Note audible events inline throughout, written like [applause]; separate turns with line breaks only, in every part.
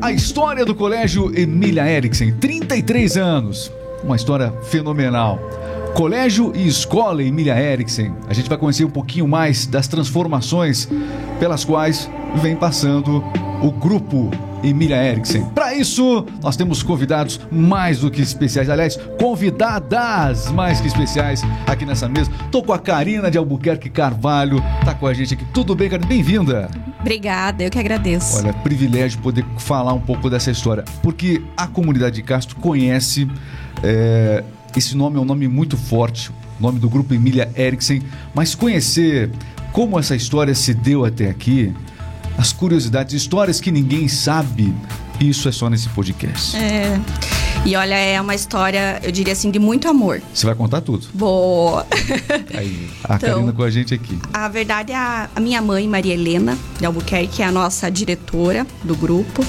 A história do Colégio Emília Eriksen, 33 anos. Uma história fenomenal. Colégio e Escola Emília Eriksen. A gente vai conhecer um pouquinho mais das transformações pelas quais vem passando o grupo Emília Eriksen. Para isso, nós temos convidados mais do que especiais, aliás, convidadas mais que especiais aqui nessa mesa. Tô com a Karina de Albuquerque Carvalho, tá com a gente aqui. Tudo bem, Karina? Bem-vinda.
Obrigada, eu que agradeço.
Olha, privilégio poder falar um pouco dessa história, porque a comunidade de Castro conhece. É, esse nome é um nome muito forte, o nome do grupo Emília Eriksen, mas conhecer como essa história se deu até aqui as curiosidades, histórias que ninguém sabe. Isso é só nesse podcast.
É. E olha, é uma história, eu diria assim, de muito amor.
Você vai contar tudo.
Boa.
Aí, [laughs] a então, Karina com a gente aqui.
A verdade é a, a minha mãe, Maria Helena de Albuquerque, é a nossa diretora do grupo.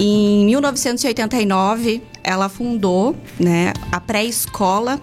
Em 1989, ela fundou né, a pré-escola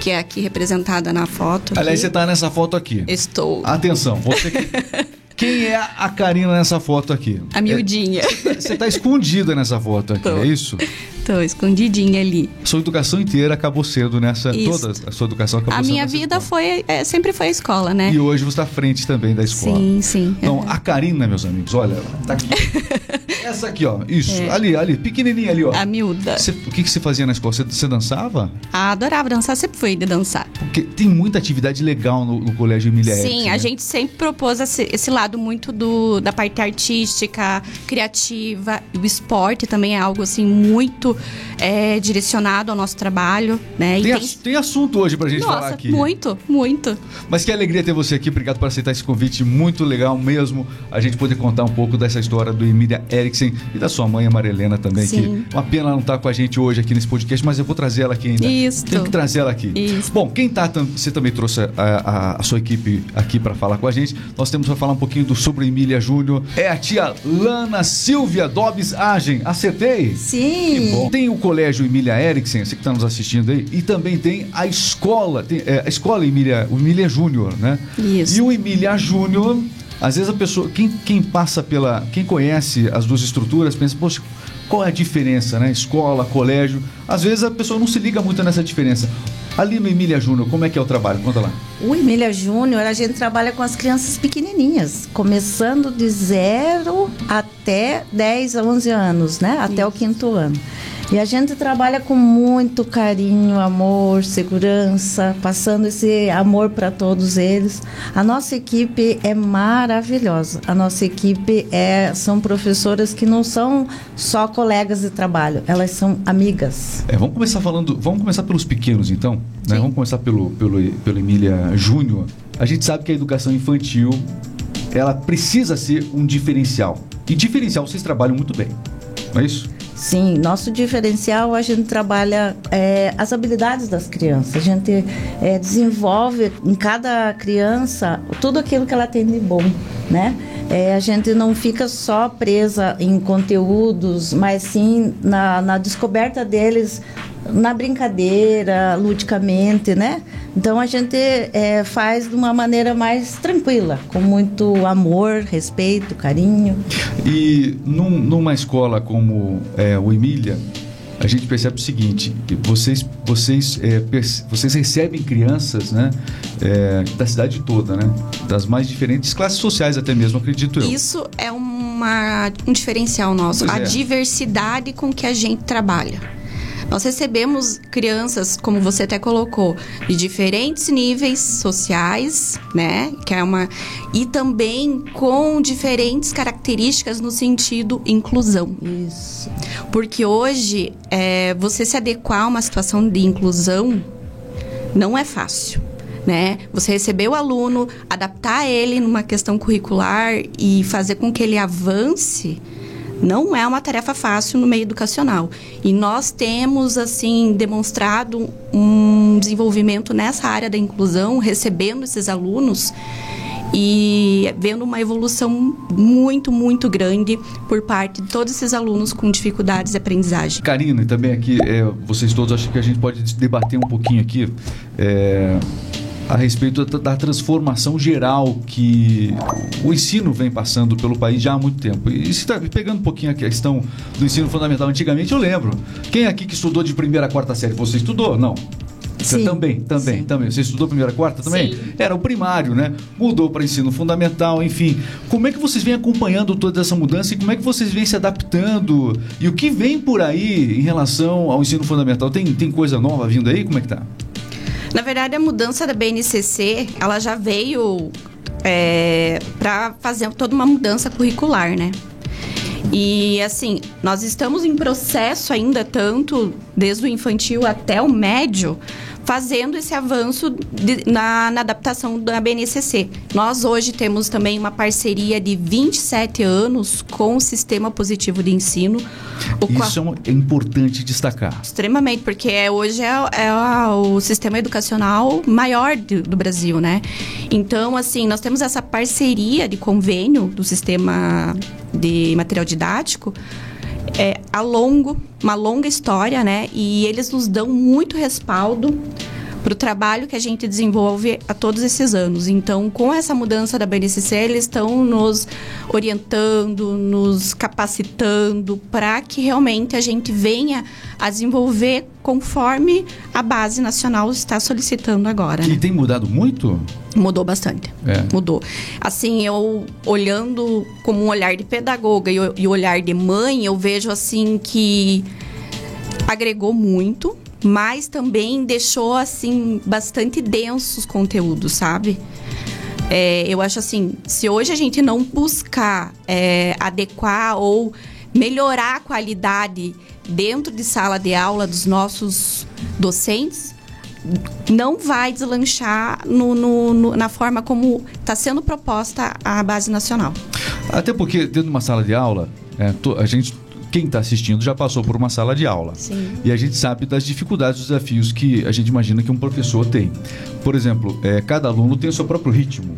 que é aqui representada na foto.
Aliás, aqui. você está nessa foto aqui.
Estou.
Atenção, você que [laughs] Quem é a Karina nessa foto aqui?
A miudinha.
É, você está escondida nessa foto aqui,
Tô.
é isso?
Tô escondidinha ali.
Sua educação inteira acabou sendo nessa. Isso. Toda a sua educação acabou
a
sendo.
A minha vida escola. foi. É, sempre foi a escola, né?
E hoje você está à frente também da escola.
Sim, sim.
Então, a Karina, meus amigos, olha, tá aqui. [laughs] Essa aqui, ó. Isso. É. Ali, ali, pequenininha ali, ó.
A miúda.
Cê, o que, que você fazia na escola? Você, você dançava?
Ah, adorava dançar, sempre fui de dançar.
Porque tem muita atividade legal no, no Colégio Emília
Sim,
a
né? gente sempre propôs esse, esse, lado muito do, da parte artística, criativa. E o esporte também é algo, assim, muito é, direcionado ao nosso trabalho, né?
Tem, tem... tem, assunto hoje pra gente
Nossa,
falar aqui.
muito, muito.
Mas que alegria ter você aqui. Obrigado por aceitar esse convite. Muito legal mesmo a gente poder contar um pouco dessa história do Emília Eriksen e da sua mãe, a Marilena, também.
Sim.
Que uma pena ela não estar tá com a gente hoje aqui nesse podcast, mas eu vou trazer ela aqui ainda.
Isso.
Tem que trazer ela aqui.
Isso.
Bom, quem tá. Você também trouxe a, a, a sua equipe aqui para falar com a gente. Nós temos para falar um pouquinho do sobre Emília Júnior. É a tia Lana Silvia Dobbs Agem. Acertei?
Sim.
Que bom. Tem o colégio Emília Eriksen, você que está nos assistindo aí, e também tem a escola, tem, é, a escola Emília, o Emília Júnior, né?
Isso.
E o Emília Júnior às vezes a pessoa, quem, quem passa pela, quem conhece as duas estruturas, pensa, poxa, qual é a diferença, né? Escola, colégio. Às vezes a pessoa não se liga muito nessa diferença. Ali no Emília Júnior, como é que é o trabalho? Conta lá.
O Emília Júnior, a gente trabalha com as crianças pequenininhas, começando de zero até 10 a 11 anos, né? Até Isso. o quinto ano. E a gente trabalha com muito carinho, amor, segurança, passando esse amor para todos eles. A nossa equipe é maravilhosa. A nossa equipe é são professoras que não são só colegas de trabalho, elas são amigas.
É, vamos começar falando, vamos começar pelos pequenos então, né? Vamos começar pelo pelo pelo Emília Júnior. A gente sabe que a educação infantil ela precisa ser um diferencial. E diferencial vocês trabalham muito bem. Não é isso?
Sim, nosso diferencial a gente trabalha é, as habilidades das crianças. A gente é, desenvolve em cada criança tudo aquilo que ela tem de bom, né? É, a gente não fica só presa em conteúdos, mas sim na, na descoberta deles na brincadeira, ludicamente, né? Então a gente é, faz de uma maneira mais tranquila, com muito amor, respeito, carinho.
E num, numa escola como é, o Emília, a gente percebe o seguinte: vocês, vocês, é, vocês recebem crianças, né, é, da cidade toda, né, das mais diferentes classes sociais até mesmo, acredito eu.
Isso é uma, um diferencial nosso, pois a é. diversidade com que a gente trabalha. Nós recebemos crianças, como você até colocou, de diferentes níveis sociais, né? Que é uma e também com diferentes características no sentido inclusão.
Isso.
Porque hoje é, você se adequar a uma situação de inclusão não é fácil. Né? Você receber o aluno, adaptar ele numa questão curricular e fazer com que ele avance não é uma tarefa fácil no meio educacional. E nós temos, assim, demonstrado um desenvolvimento nessa área da inclusão, recebendo esses alunos e vendo uma evolução muito, muito grande por parte de todos esses alunos com dificuldades de aprendizagem.
Karina, e também aqui, é, vocês todos, acho que a gente pode debater um pouquinho aqui. É, a respeito da, transformação geral que o ensino vem passando pelo país já há muito tempo. E se tá pegando um pouquinho a questão do ensino fundamental antigamente, eu lembro. Quem aqui que estudou de primeira a quarta série? Você estudou? Não. Você
Sim.
também, também,
Sim.
também. Você estudou primeira, quarta também?
Sim.
Era o primário, né? Mudou para ensino fundamental, enfim. Como é que vocês vêm acompanhando toda essa mudança e como é que vocês vêm se adaptando? E o que vem por aí em relação ao ensino fundamental? Tem, tem coisa nova vindo aí? Como é que tá?
Na verdade, a mudança da BNCC, ela já veio para fazer toda uma mudança curricular, né? E assim, nós estamos em processo ainda, tanto desde o infantil até o médio, fazendo esse avanço de- na, na adaptação da BNCC. Nós hoje temos também uma parceria de 27 anos com o Sistema Positivo de Ensino. o qual-
Isso é, é importante destacar.
Extremamente, porque é, hoje é, é o sistema educacional maior do, do Brasil, né? Então, assim, nós temos essa parceria de convênio do sistema de material didático é, a longo, uma longa história, né? E eles nos dão muito respaldo para o trabalho que a gente desenvolve a todos esses anos. Então, com essa mudança da BNCC, eles estão nos orientando, nos capacitando para que realmente a gente venha a desenvolver conforme a base nacional está solicitando agora.
E
Né?
tem mudado muito?
Mudou bastante.
É.
Mudou. Assim, eu olhando como um olhar de pedagoga e o olhar de mãe, eu vejo assim que agregou muito, mas também deixou assim bastante densos os conteúdos, sabe? É, eu acho assim, se hoje a gente não buscar é, adequar ou melhorar a qualidade dentro de sala de aula dos nossos docentes, não vai deslanchar no- no- no- na forma como está sendo proposta a base nacional.
Até porque dentro de uma sala de aula, é, to- a gente, quem está assistindo já passou por uma sala de aula.
Sim.
E a gente sabe das dificuldades, dos desafios que a gente imagina que um professor tem. Por exemplo, é, cada aluno tem o seu próprio ritmo.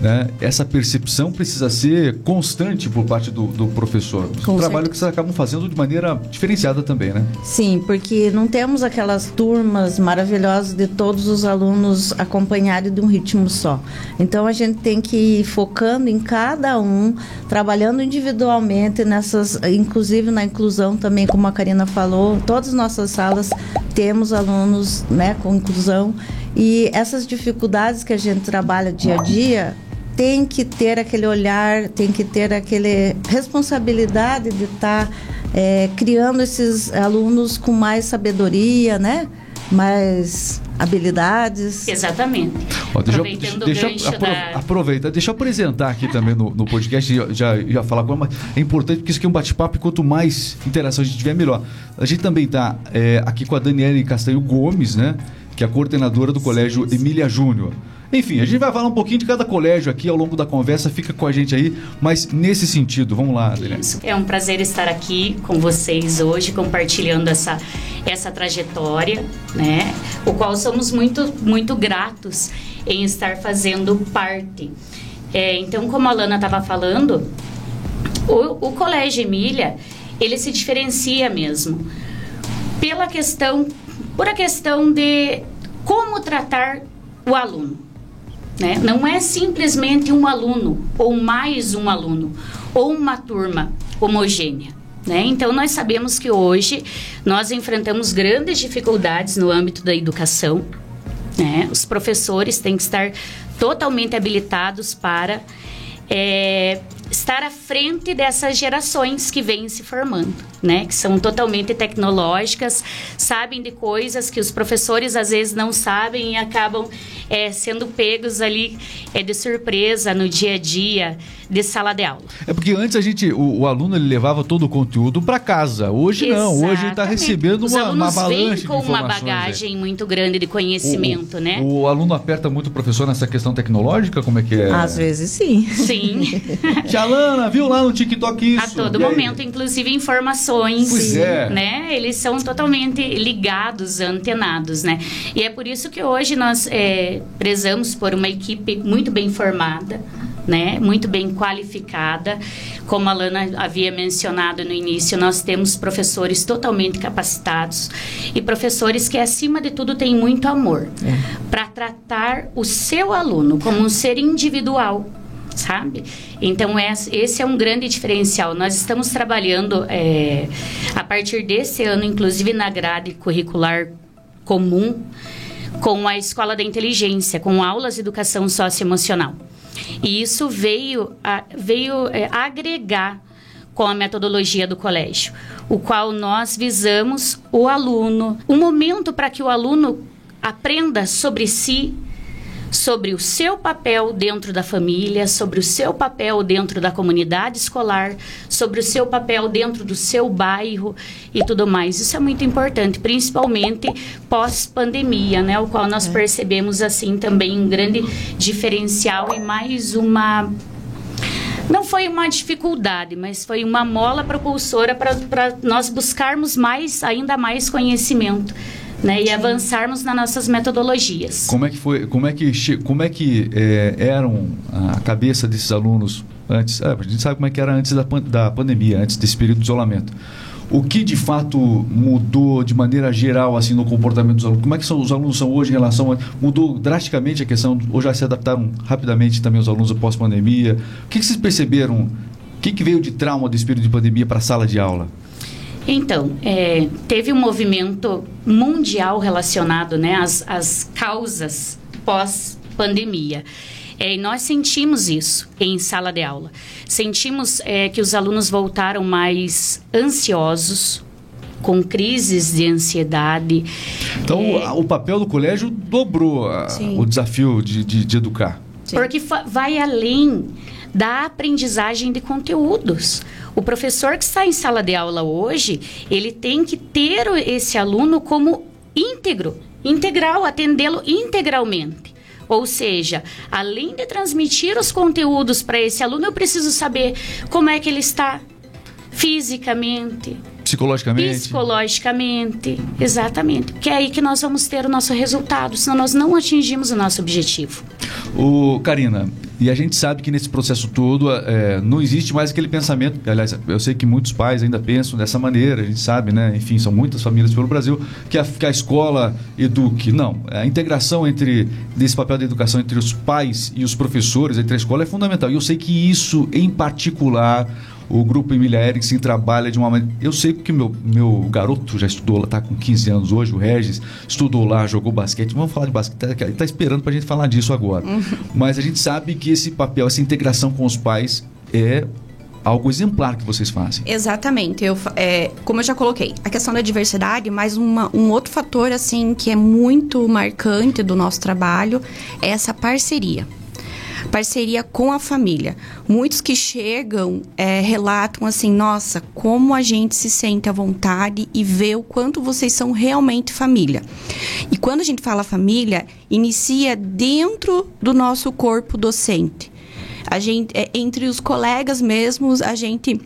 Né? Essa percepção precisa ser constante por parte do, do professor. Um
Com
trabalho que vocês acabam fazendo de maneira diferenciada também, né?
Sim, porque não temos aquelas turmas maravilhosas de todos os alunos acompanharem de um ritmo só. Então a gente tem que ir focando em cada um, trabalhando individualmente nessas, inclusive na inclusão também, como a Karina falou, todas as nossas salas temos alunos, né, com inclusão e essas dificuldades que a gente trabalha dia a dia tem que ter aquele olhar, tem que ter aquele responsabilidade de estar criando esses alunos com mais sabedoria, né? Mais habilidades.
Exatamente.
Ó, deixa,
Aproveitando
deixa,
gancho
apro-
da...
Aproveita, deixa eu apresentar aqui também no, no podcast, já, já, falar com ela, mas é importante porque isso aqui é um bate-papo e quanto mais interação a gente tiver, melhor. A gente também está aqui com a Daniele Castanho Gomes, né? Que é a coordenadora do Colégio Emília Júnior. Enfim, a gente vai falar um pouquinho de cada colégio aqui ao longo da conversa, fica com a gente aí, mas nesse sentido, vamos lá, Daniele.
É um prazer estar aqui com vocês hoje, compartilhando essa, essa trajetória, né? O qual somos muito, muito gratos em estar fazendo parte. É, então, como a Lana estava falando, o, o Colégio Emília, ele se diferencia mesmo pela questão, por a questão de como tratar o aluno. Né? Não é simplesmente um aluno ou mais um aluno ou uma turma homogênea. Né? Então nós sabemos que hoje nós enfrentamos grandes dificuldades no âmbito da educação. Né? Os professores têm que estar totalmente habilitados para é, estar à frente dessas gerações que vêm se formando, né? Que são totalmente tecnológicas, sabem de coisas que os professores às vezes não sabem e acabam é, sendo pegos ali é, de surpresa no dia a dia de sala de aula.
É porque antes a gente, o, o aluno ele levava todo o conteúdo para casa. Hoje não, hoje ele está
Exatamente.
recebendo
Os
uma, uma avalanche de
com uma
informações. é.
bagagem muito grande de conhecimento,
o,
né?
O aluno aperta muito o professor nessa questão tecnológica? Como é que é?
Às vezes sim.
Sim. [laughs]
Tia Lana, viu lá no TikTok isso?
A todo
E aí?
momento, inclusive informações,
Pois é.
né? Eles são totalmente ligados, antenados, né? E é por isso que hoje nós é, prezamos por uma equipe muito bem formada, né, muito bem qualificada. Como a Lana havia mencionado no início, nós temos professores totalmente capacitados e professores que, acima de tudo, têm muito amor é. para tratar o seu aluno como um ser individual sabe? Então, esse é um grande diferencial. Nós estamos trabalhando é, a partir desse ano, inclusive na grade curricular comum, com a Escola da Inteligência, com aulas de educação socioemocional. E isso veio, a, veio é, agregar com a metodologia do colégio, o qual nós visamos o aluno, um momento para que o aluno aprenda sobre si, sobre o seu papel dentro da família, sobre o seu papel dentro da comunidade escolar, sobre o seu papel dentro do seu bairro e tudo mais. Isso é muito importante, principalmente pós-pandemia, né, o qual nós é. percebemos assim também um grande diferencial e mais uma não foi uma dificuldade, mas foi uma mola propulsora para nós buscarmos mais, ainda mais conhecimento né, e avançarmos nas nossas metodologias.
Como é que foi? Como é que como é que é, eram a cabeça desses alunos antes? Ah, a gente sabe como é que era antes da, da pandemia, antes desse período de isolamento. O que de fato mudou de maneira geral assim no comportamento dos alunos? Como é que são, os alunos são hoje em relação a, mudou drasticamente a questão ou já se adaptaram rapidamente também os alunos pós pandemia? O que, que vocês perceberam? O que, que veio de trauma desse período de pandemia para a sala de aula?
Então, é, teve um movimento mundial relacionado né, às, às causas pós-pandemia. É, e nós sentimos isso em sala de aula. Sentimos é, que os alunos voltaram mais ansiosos, com crises de ansiedade.
Então, é... o papel do colégio dobrou a, o desafio de, de, de educar.
Sim. Porque vai além da aprendizagem de conteúdos. O professor que está em sala de aula hoje, ele tem que ter esse aluno como íntegro, integral, atendê-lo integralmente. Ou seja, além de transmitir os conteúdos para esse aluno, eu preciso saber como é que ele está fisicamente,
Psicologicamente?
Psicologicamente, exatamente. Que é aí que nós vamos ter o nosso resultado, senão nós não atingimos o nosso objetivo.
O Karina, e a gente sabe que nesse processo todo é, não existe mais aquele pensamento. Aliás, eu sei que muitos pais ainda pensam dessa maneira, a gente sabe, né? Enfim, são muitas famílias pelo Brasil que a, que a escola eduque. Não, a integração entre desse papel da educação entre os pais e os professores, entre a escola, é fundamental. E eu sei que isso, em particular, o grupo Emília Erickson trabalha de uma maneira. Eu sei que meu, meu garoto já estudou lá, está com 15 anos hoje, o Regis, estudou lá, jogou basquete. Vamos falar de basquete, ele está tá esperando para a gente falar disso agora. Uhum. Mas a gente sabe que esse papel, essa integração com os pais é algo exemplar que vocês fazem.
Exatamente. Eu, é, como eu já coloquei, a questão da diversidade, mas uma, um outro fator assim que é muito marcante do nosso trabalho é essa parceria parceria com a família. Muitos que chegam é, relatam assim: nossa, como a gente se sente à vontade e vê o quanto vocês são realmente família. E quando a gente fala família, inicia dentro do nosso corpo docente. A gente, é, entre os colegas mesmos, a gente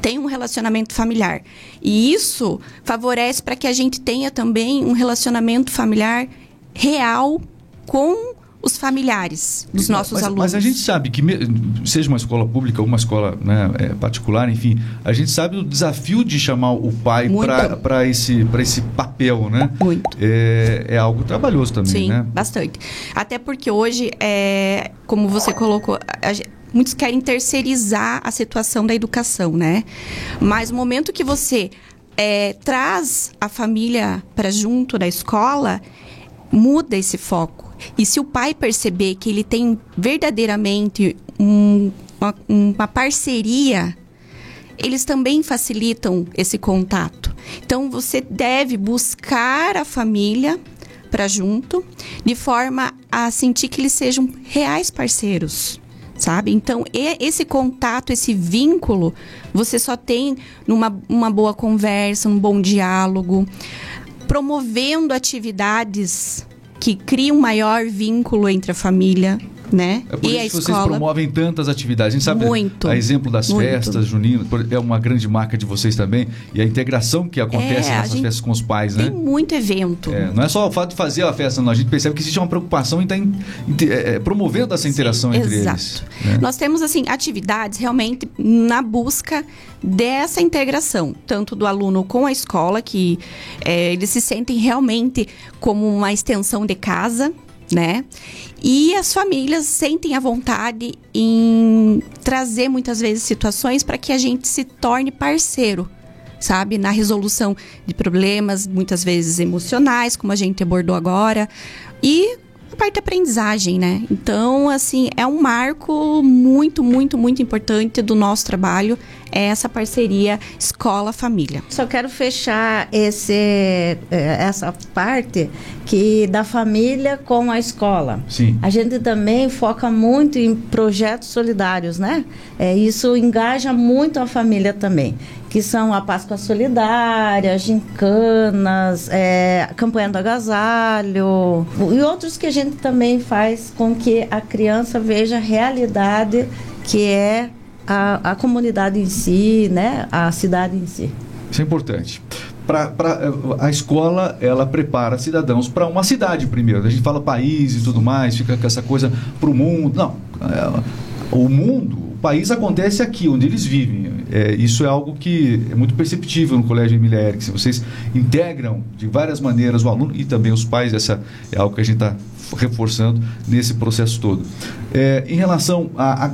tem um relacionamento familiar. E isso favorece para que a gente tenha também um relacionamento familiar real com os familiares dos nossos
mas,
alunos.
Mas a gente sabe que, seja uma escola pública ou uma escola né, é, particular, enfim, a gente sabe o desafio de chamar o pai para esse, esse papel, né?
Muito.
É, é algo trabalhoso também,
Sim,
né?
bastante. Até porque hoje, é, como você colocou, a, muitos querem terceirizar a situação da educação, né? Mas no momento que você é, traz a família para junto da escola, muda esse foco. E se o pai perceber que ele tem verdadeiramente um, uma, uma parceria, eles também facilitam esse contato. Então você deve buscar a família para junto, de forma a sentir que eles sejam reais parceiros sabe? Então, esse contato, esse vínculo, você só tem numa uma boa conversa, um bom diálogo, promovendo atividades que cria um maior vínculo entre a família, né?
É por
e
isso
a
que vocês
escola
promovem tantas atividades. A gente sabe,
Muito,
a exemplo das
muito.
festas juninas, é uma grande marca de vocês também. E a integração que acontece
É,
nessas festas com os pais,
tem
né?
muito evento.
É, não é só o fato de fazer a festa, não. A gente percebe que existe uma preocupação em estar promovendo essa interação entre
Exato.
eles. né?
Nós temos assim atividades realmente na busca dessa integração, tanto do aluno com a escola, que é, eles se sentem realmente como uma extensão de casa, né? E as famílias sentem a vontade em trazer muitas vezes situações para que a gente se torne parceiro sabe? Na resolução de problemas, muitas vezes emocionais, como a gente abordou agora. E a parte da aprendizagem, né? Então, assim, é um marco muito, muito, muito importante do nosso trabalho, é essa parceria escola-família.
Só quero fechar esse, eh, essa parte que da família com a escola.
Sim.
A gente também foca muito em projetos solidários, né? É, isso engaja muito a família também, que são a Páscoa Solidária, gincanas, é, a campanha do agasalho e outros que a gente também faz com que a criança veja a realidade que é a, a comunidade em si, né? A cidade em si.
Isso é importante. Pra, pra, a escola, ela prepara cidadãos para uma cidade primeiro. A gente fala país e tudo mais, fica com essa coisa para o mundo. Não. é, o mundo, o país acontece aqui, onde eles vivem. É, isso é algo que é muito perceptível no Colégio Emília Erickson. Vocês integram de várias maneiras o aluno e também os pais. Essa é algo que a gente está reforçando nesse processo todo. É, em relação à,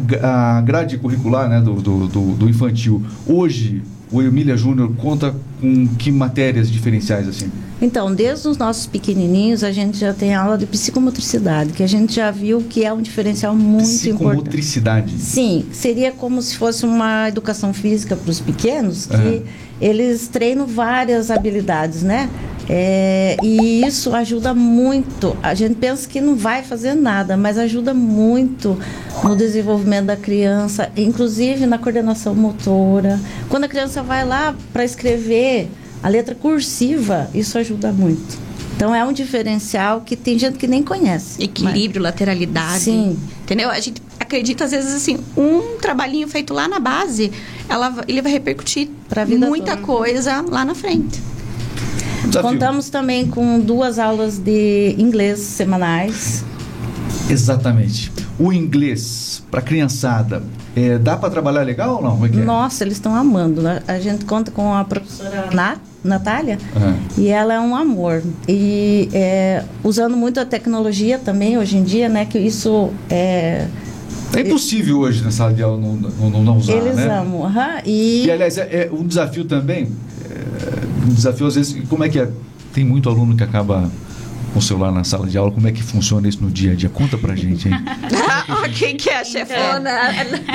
grade curricular né, do, do, do- do infantil, hoje o Emília Júnior conta com que matérias diferenciais assim?
Então, desde os nossos pequenininhos, a gente já tem aula de psicomotricidade, que a gente já viu que é um diferencial muito importante.
Psicomotricidade.
Sim, seria como se fosse uma educação física para os pequenos, que
Aham.
eles treinam várias habilidades, né? É, e isso ajuda muito. A gente pensa que não vai fazer nada, mas ajuda muito no desenvolvimento da criança, inclusive na coordenação motora. Quando a criança vai lá para escrever a letra cursiva, isso ajuda muito. Então é um diferencial que tem gente que nem conhece.
Equilíbrio, lateralidade.
Sim.
Entendeu? A gente acredita, às vezes, assim, um trabalhinho feito lá na base, ela, ele vai repercutir
Pra vida
muita
toda.
coisa lá na frente.
Desafio.
Contamos também com duas aulas de inglês semanais.
Exatamente. O inglês para criançada, é, dá para trabalhar legal ou não? É é?
Nossa, eles estão amando. né? A gente conta com a professora Nat, Natália
Aham.
e ela é um amor. E é, usando muito a tecnologia também hoje em dia, né? Que isso é,
É impossível hoje na sala de aula não, não, não usar,
eles
né?
amam. aham. E,
E aliás, é, é um desafio também. é, um desafio às vezes. Como é que é? Tem muito aluno que acaba com o celular na sala de aula. Como é que funciona isso no dia a dia? Conta pra gente, hein? [laughs]
Quem que é a chefona?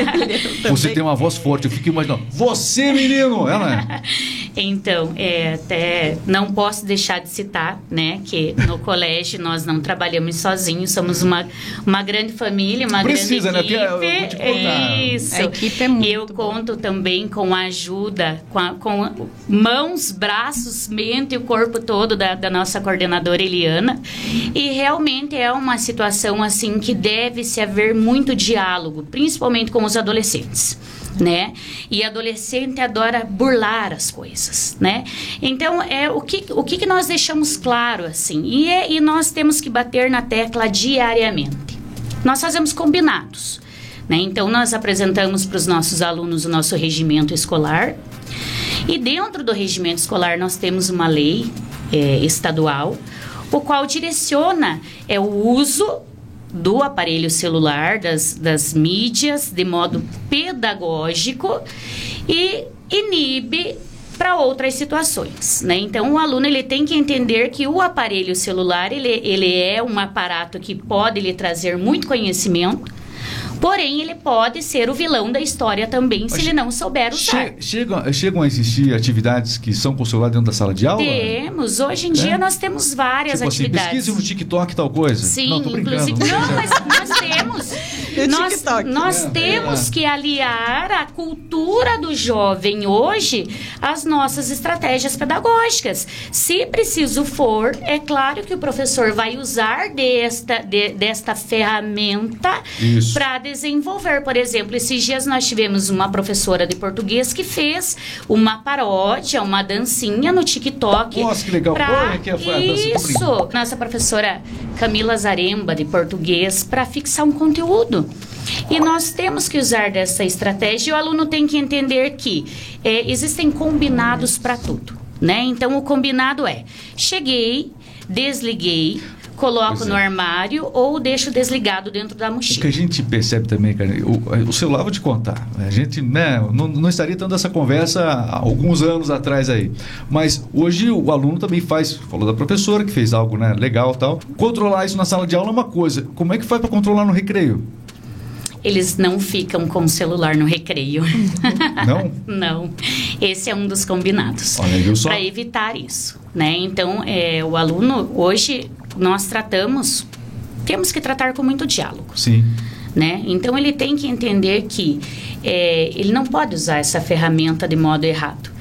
[laughs]
Você tem uma voz forte, eu fico imaginando. Você, menino! Ela é. [laughs]
Então, é, até não posso deixar de citar, né, que no colégio nós não trabalhamos sozinhos, somos uma, uma grande família, uma
Precisa, né?
grande
Porque eu vou te
equipe. Isso.
A equipe é muito
eu conto também com a ajuda, com, a- com mãos, braços, mente e o corpo todo da, da nossa coordenadora Eliana. E realmente é uma situação assim que deve se haver muito diálogo, principalmente com os adolescentes né? E adolescente adora burlar as coisas, né? Então é o que o que, que nós deixamos claro assim e, é, e nós temos que bater na tecla diariamente. Nós fazemos combinados, né? Então nós apresentamos para os nossos alunos o nosso regimento escolar e dentro do regimento escolar nós temos uma lei é, estadual o qual direciona é o uso do aparelho celular, das, das mídias, de modo pedagógico e inibe para outras situações, né? Então o aluno ele tem que entender que o aparelho celular ele, ele é um aparato que pode lhe trazer muito conhecimento, Porém, ele pode ser o vilão da história também, se
Mas
ele não souber usar.
Che chegam, chegam a existir atividades que são celular dentro da sala de aula?
Temos, hoje em dia
É?
nós temos várias
tipo assim,
atividades.
pesquise no TikTok tal coisa.
Sim,
não,
inclusive.
não
Não,
sei.
mas nós temos. [laughs] Nós
TikTok?
nós
É,
temos
é.
que aliar a cultura do jovem hoje às nossas estratégias pedagógicas. Se preciso for, é claro que o professor vai usar desta, de- desta ferramenta para desenvolver. Por exemplo, esses dias nós tivemos uma professora de português que fez uma paródia, uma dancinha no TikTok.
Nossa, que legal.
pra-
que é.
Isso, nossa professora Camila Zaremba, de português, para fixar um conteúdo. E nós temos que usar dessa estratégia e o aluno tem que entender que é, existem combinados para tudo. Né? Então, o combinado é: cheguei, desliguei, coloco
é.
no armário ou deixo desligado dentro da
O que
mochila.
a gente percebe também, cara, o, o celular, vou te contar. A gente né, não, não estaria tendo essa conversa há alguns anos atrás aí. Mas hoje o aluno também faz, falou da professora que fez algo né, legal e tal. Controlar isso na sala de aula é uma coisa. Como é que faz para controlar no recreio?
Eles não ficam com o celular no recreio. [laughs]
Não?
Não, esse é um dos combinados. Para evitar isso, né? Então, é, o aluno hoje nós tratamos, temos que tratar com muito diálogo,
Sim.
né? Então ele tem que entender que é, ele não pode usar essa ferramenta de modo errado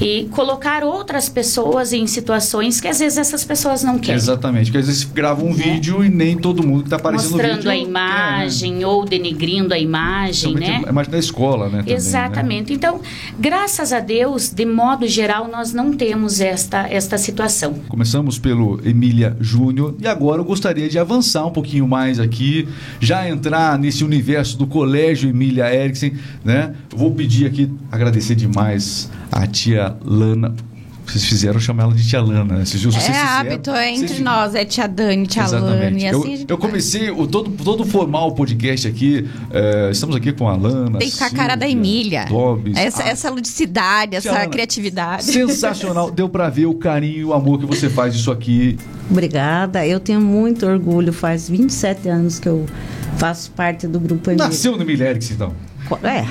e colocar outras pessoas em situações que às vezes essas pessoas não querem.
Exatamente. Porque às vezes grava um vídeo e nem todo mundo que está aparecendo no
Mostrando
vídeo
a
quer, né?
imagem ou denigrindo a imagem, né?
a imagem da escola, né? também, né?
Exatamente. Então, graças a Deus, de modo geral, nós não temos esta, esta situação.
Começamos pelo Emília Júnior e agora eu gostaria de avançar um pouquinho mais aqui, já entrar nesse universo do Colégio Emília Eriksen, né? Vou pedir aqui, agradecer demais a tia Lana. Vocês fizeram chamar ela de tia Lana, né? Vocês, vocês
É
fizeram-
hábito é entre
vocês-
nós, é tia Dani, tia Lana,
Exatamente.
e
eu,
assim
eu
vai.
comecei o, todo, todo formar o podcast aqui. eh, estamos aqui com a Lana.
Tem que ficar a cara da Emília.
Dobbs,
Essa,
a-
essa ludicidade,
Tia
essa
Lana,
criatividade.
Sensacional. [laughs] Deu pra ver o carinho e o amor que você faz isso aqui.
Obrigada. Eu tenho muito orgulho. Faz 27 anos que eu faço parte do grupo Emília.
Nasceu no Emília Eriksen, então.
É,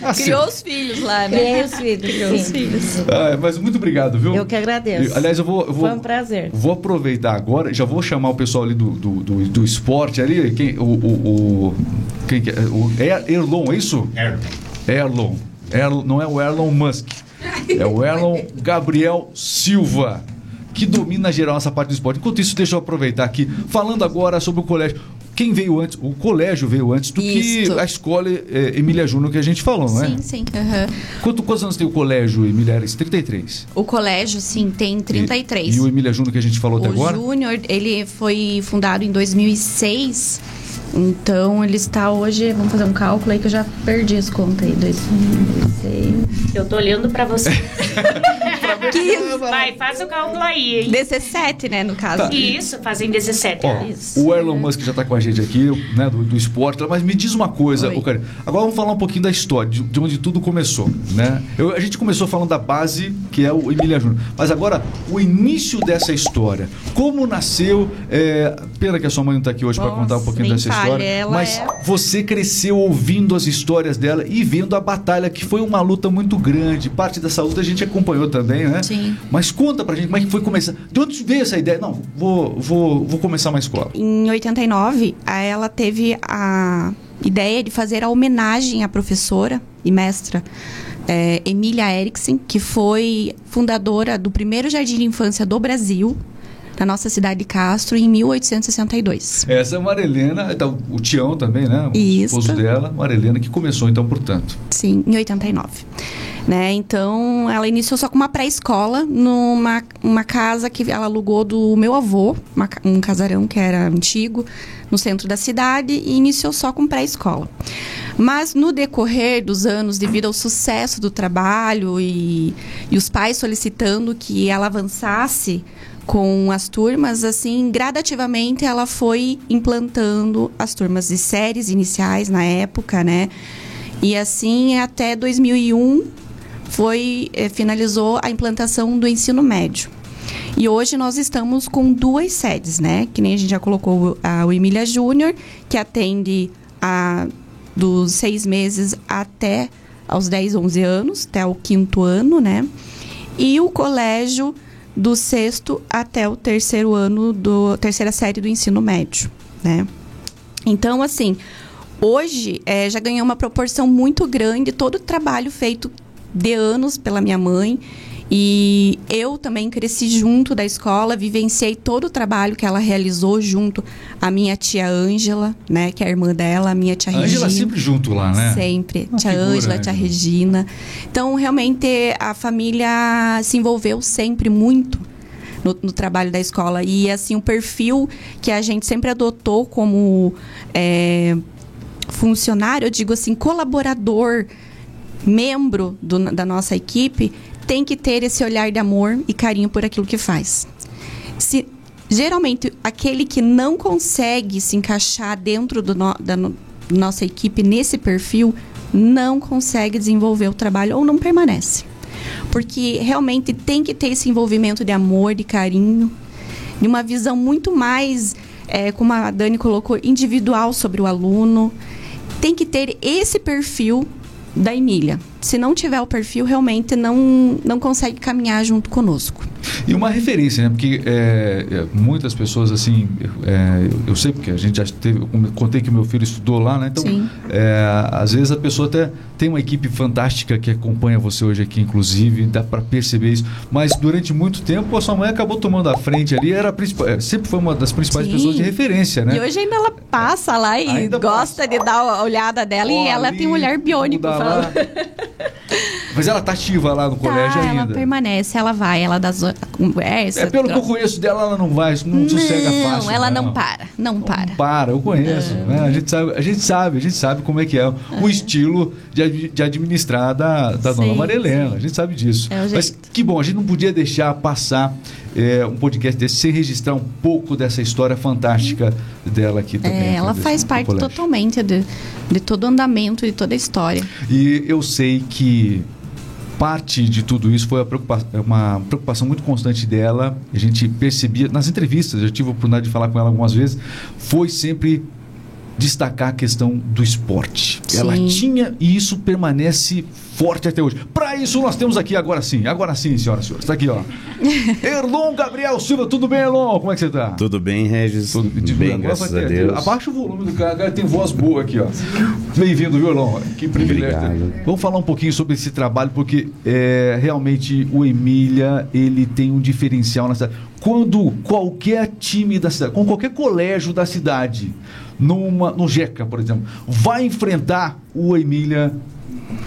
Nasceu. [laughs]
Criou os filhos lá, né?
criei os filhos.
Criou os filhos.
Ah, mas muito obrigado, viu?
Eu que agradeço.
Eu- aliás, eu vou, eu vou,
Foi um prazer.
vou aproveitar agora, já vou chamar o pessoal ali do, do, do, do esporte ali, quem, o, o, o- quem que é? O Er- Erlon, é isso?
Erlon.
Erlon. Erlon. Não é o Erlon Musk, é o Erlon Gabriel Silva, que domina geral essa parte do esporte. Enquanto isso, deixa eu aproveitar aqui, falando agora sobre o colégio. Quem veio antes? O colégio veio antes do
Isto.
que a escola eh, Emília Júnior que a gente falou, não é?
Sim, sim. aham.
Quanto, quantos anos tem o colégio Emília Eriksen? 33.
O colégio, sim, tem 33.
E, e o Emília Júnior que a gente falou até
O
agora?
Júnior, ele foi fundado em 2006. Então, ele está hoje... Vamos fazer um cálculo aí que eu já perdi as contas aí. 2006...
Eu tô olhando para você. [laughs]
15.
Vai, faz o cálculo aí, hein?
17, né, no caso.
Tá.
Isso, fazem 17
Ó,
anos.
o Elon Musk já está com a gente aqui, né, do, do esporte, mas me diz uma coisa,
Oi.
ô, cara, agora vamos falar um pouquinho da história, de, de onde tudo começou, né? Eu- a gente começou falando da base, que é o Emília Júnior, mas agora, o início dessa história, como nasceu, é, pena que a sua mãe não está aqui hoje para contar um pouquinho dessa
fale,
história,
ela
mas
é-
você cresceu ouvindo as histórias dela e vendo a batalha, que foi uma luta muito grande, parte dessa luta a gente acompanhou também, né?
Sim.
Mas conta pra gente como é que foi começar, de onde veio essa ideia? Não, vou, vou, vou começar uma escola.
Em 89, a- ela teve a ideia de fazer a homenagem à professora e mestra eh, Emília Eriksen, que foi fundadora do primeiro jardim de infância do Brasil, na nossa cidade de Castro, em 1862.
Essa é a Marilena, então, o Tião também, né? O
Isso.
esposo dela, Marilena, que começou então, portanto.
Sim, em 89. Né? Então, ela iniciou só com uma pré-escola numa uma casa que ela alugou do meu avô, uma um casarão que era antigo, no centro da cidade, e iniciou só com pré-escola. Mas no decorrer dos anos, devido ao sucesso do trabalho e, e os pais solicitando que ela avançasse com as turmas, assim, gradativamente ela foi implantando as turmas de séries iniciais na época, né? E assim, até 2001, foi, eh, finalizou a implantação do ensino médio. E hoje nós estamos com duas sedes, né? Que nem a gente já colocou a, Emília Júnior, que atende a, dos seis meses até aos 10, 11 anos, até o quinto ano, né? E o colégio do sexto até o terceiro ano do terceira série do ensino médio, né? Então, assim, hoje é, já ganhou uma proporção muito grande todo o trabalho feito de anos pela minha mãe e eu também cresci junto da escola, vivenciei todo o trabalho que ela realizou junto à minha tia Ângela, né, que é a irmã dela, a minha tia
A
Regina.
Ângela sempre junto lá, né?
Sempre.
Uma
tia
figura,
Ângela, tia
né?
Regina. Então, realmente, a família se envolveu sempre muito no, no trabalho da escola. E, assim, o perfil que a gente sempre adotou como é, funcionário, eu digo assim, colaborador, membro do- da nossa equipe, tem que ter esse olhar de amor e carinho por aquilo que faz. Se, geralmente, aquele que não consegue se encaixar dentro do no- da no- nossa equipe nesse perfil, não consegue desenvolver o trabalho ou não permanece. Porque realmente tem que ter esse envolvimento de amor, de carinho, de uma visão muito mais, é, como a Dani colocou, individual sobre o aluno. Tem que ter esse perfil da Emília. Se não tiver o perfil, realmente não, não consegue caminhar junto conosco.
E uma referência, né? Porque é, é, muitas pessoas, assim, é, eu- sei porque a gente já teve, contei que meu filho estudou lá, né? Então,
Sim.
é, às vezes a pessoa até tem uma equipe fantástica que acompanha você hoje aqui, inclusive, dá para perceber isso. Mas durante muito tempo a sua mãe acabou tomando a frente ali, era principal, é, sempre foi uma das principais
Sim.
pessoas de referência, né?
E hoje ainda ela passa lá e
Ainda
gosta de dar a olhada dela e ela tem um olhar biônico.
muda
fala.
lá. [laughs] Mas ela tá ativa lá no colégio
Tá,
ainda.
ela permanece, ela vai, ela dá zo- conversa.
É pelo que eu
troca-
conheço dela, ela não vai, não, sossega fácil.
Não, ela não para, não para.
Não para, eu conheço. né? A, gente sabe, a gente sabe, a gente sabe como é que é o estilo de, de administrar da, da dona
Sim,
Maria Helena.
sim.
A gente sabe disso.
É
Mas que bom, a gente não podia deixar passar é, um podcast desse sem registrar um pouco dessa história fantástica dela aqui também.
É, ela faz parte
colégio.
totalmente de, de todo o andamento, de toda a história.
E eu sei que parte de tudo isso foi a preocupa- uma preocupação muito constante dela. A gente percebia nas entrevistas, eu tive a oportunidade de falar com ela algumas vezes, foi sempre destacar a questão do esporte.
Sim.
Ela tinha e isso permanece forte até hoje. Para isso nós temos aqui agora sim, agora sim, senhoras e senhores. Está aqui, ó. [laughs] Erlon Gabriel Silva, tudo bem, Erlon? Como é que você tá?
Tudo bem, Regis?
Tudo
bem,
Agora
graças a
ter-
Deus.
Abaixa o volume do cara, cara tem voz boa aqui, ó. Bem-vindo, viu, Elon? Que privilégio.
Obrigado.
Vamos falar um pouquinho sobre esse trabalho, porque é, realmente o Emília, ele tem um diferencial na cidade. Quando qualquer time da cidade, com qualquer colégio da cidade, numa, no Jeca, por exemplo, vai enfrentar o Emília,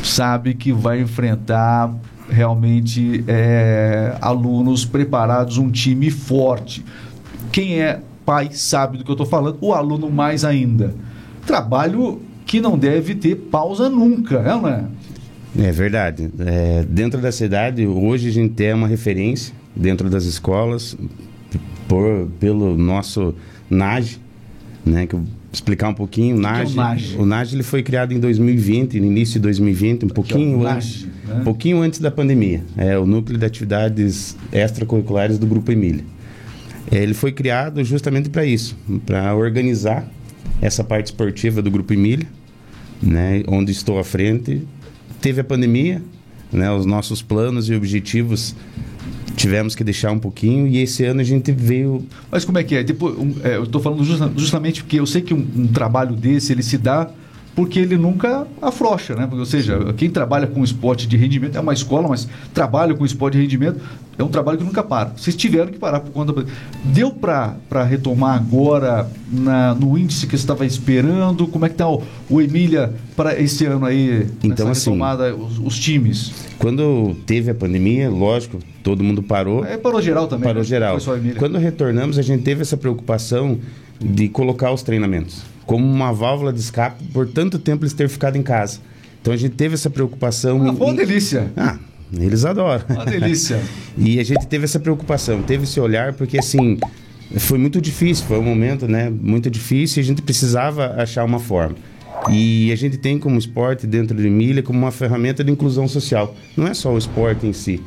sabe que vai enfrentar realmente é, alunos preparados, um time forte. Quem é pai sabe do que eu estou falando, o aluno mais ainda. Trabalho que não deve ter pausa nunca, é não é?
É verdade. É, dentro da cidade, hoje a gente tem uma referência dentro das escolas por, pelo nosso NAG, né? Que explicar um pouquinho. O
é o
NAG,
NAG?
o NAG ele foi criado em 2020, no início de 2020, um pouquinho
o
antes,
né?
um pouquinho antes da pandemia. É o núcleo de atividades extracurriculares do Grupo Emília. É, Ele foi criado justamente para isso, para organizar essa parte esportiva do Grupo Emília, né, onde estou à frente. Teve a pandemia, né, os nossos planos e objetivos tivemos que deixar um pouquinho e esse ano a gente veio
Mas como é que é? Depois, um, é, eu estou falando justa- justamente porque eu sei que um, um trabalho desse ele se dá porque ele nunca afrouxa, né? Porque, ou seja, quem trabalha com esporte de rendimento é uma escola, mas trabalha com esporte de rendimento é um trabalho que nunca para. Vocês tiveram que parar por conta da Deu para retomar agora na- no índice que você estava esperando? Como é que está o, o Emília para esse ano aí?
Então, assim,
retomada, os, os times?
quando teve a pandemia, lógico, todo mundo parou.
É, parou geral também.
Parou
né?
geral. Quando retornamos, a gente teve essa preocupação de colocar os treinamentos como uma válvula de escape por tanto tempo eles ter ficado em casa. Então a gente teve essa preocupação.
Ah,
em-
foi uma
em-
delícia.
Ah, eles adoram.
Uma delícia. [laughs]
E a gente teve essa preocupação, teve esse olhar, porque assim, foi muito difícil, foi um momento, né, muito difícil e a gente precisava achar uma forma. E a gente tem como esporte dentro de Milha como uma ferramenta de inclusão social. Não é só o esporte em si,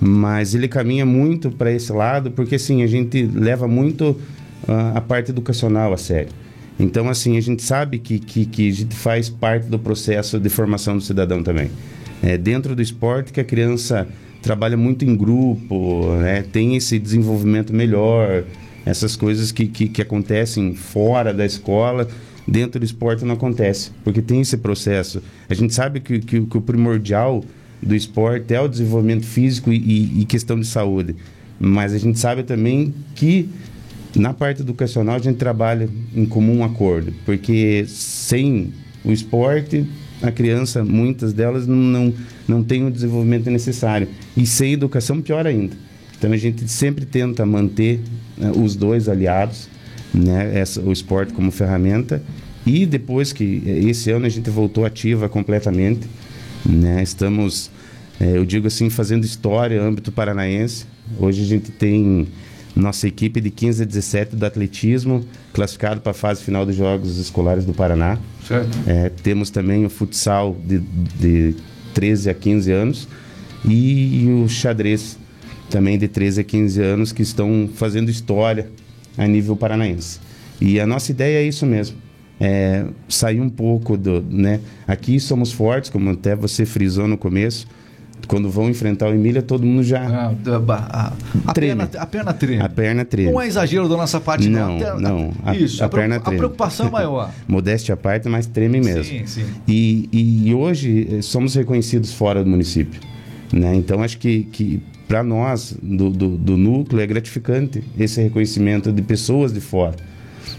mas ele caminha muito para esse lado, porque assim, a gente leva muito uh, a parte educacional a sério. Então, assim, a gente sabe que, que, que a gente faz parte do processo de formação do cidadão também. É dentro do esporte que a criança trabalha muito em grupo, né? tem esse desenvolvimento melhor, essas coisas que, que, que acontecem fora da escola, dentro do esporte não acontece, porque tem esse processo. A gente sabe que, que, que o primordial do esporte é o desenvolvimento físico e, e, questão de saúde. Mas a gente sabe também que na parte educacional a gente trabalha em comum acordo, porque sem o esporte a criança, muitas delas não, não, não tem o desenvolvimento necessário. E sem educação, pior ainda. Então a gente sempre tenta manter né, os dois aliados, né, essa, o esporte como ferramenta. E depois que esse ano a gente voltou ativa completamente, né? Estamos, é, eu digo assim, fazendo história âmbito paranaense. Hoje a gente tem nossa equipe de 15 a 17 do atletismo, classificado para a fase final dos Jogos Escolares do Paraná. É, temos também o futsal de, de 13 a 15 anos e, e o xadrez também de 13 a 15 anos que estão fazendo história a nível paranaense. E a nossa ideia é isso mesmo é, sair um pouco do. Né? Aqui somos fortes, como até você frisou no começo. Quando vão enfrentar o Emília, todo mundo já. Ah,
a, a, treme. Perna, a perna treme.
A perna treme.
Não é exagero da nossa parte,
não. Não, não. A,
isso, a, a perna treme. A preocupação é maior. [laughs]
Modéstia à parte, mas treme mesmo.
Sim, sim.
E, e hoje eh, somos reconhecidos fora do município. Né? Então, acho que, que para nós, do, do, do núcleo, é gratificante esse reconhecimento de pessoas de fora.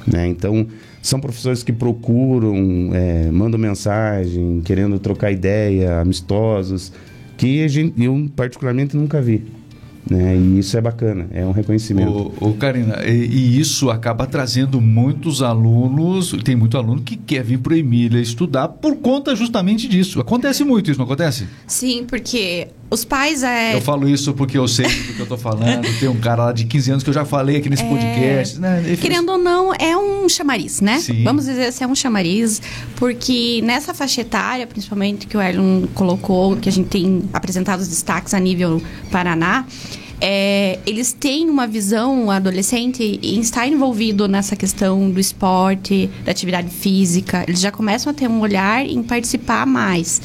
Né? Então, são professores que procuram, é, mandam mensagem, querendo trocar ideia, amistosos, que eu particularmente nunca vi. Né? E isso é bacana, é um reconhecimento.
Ô, ô Karina, e, e, isso acaba trazendo muitos alunos, tem muito aluno que quer vir para o Emília estudar por conta justamente disso. Acontece muito isso, não acontece?
Sim, porque os pais é.
Eu falo isso porque eu sei do que eu tô falando. [laughs] Tem um cara lá de 15 anos que eu já falei aqui nesse é... podcast. Né?
Querendo ou não, é um chamariz, né? Sim. Vamos dizer se é um chamariz, porque nessa faixa etária, principalmente que o Erlon colocou, que a gente tem apresentado os destaques a nível Paraná. É, eles têm uma visão adolescente em estar envolvido nessa questão do esporte, da atividade física. Eles já começam a ter um olhar em participar mais.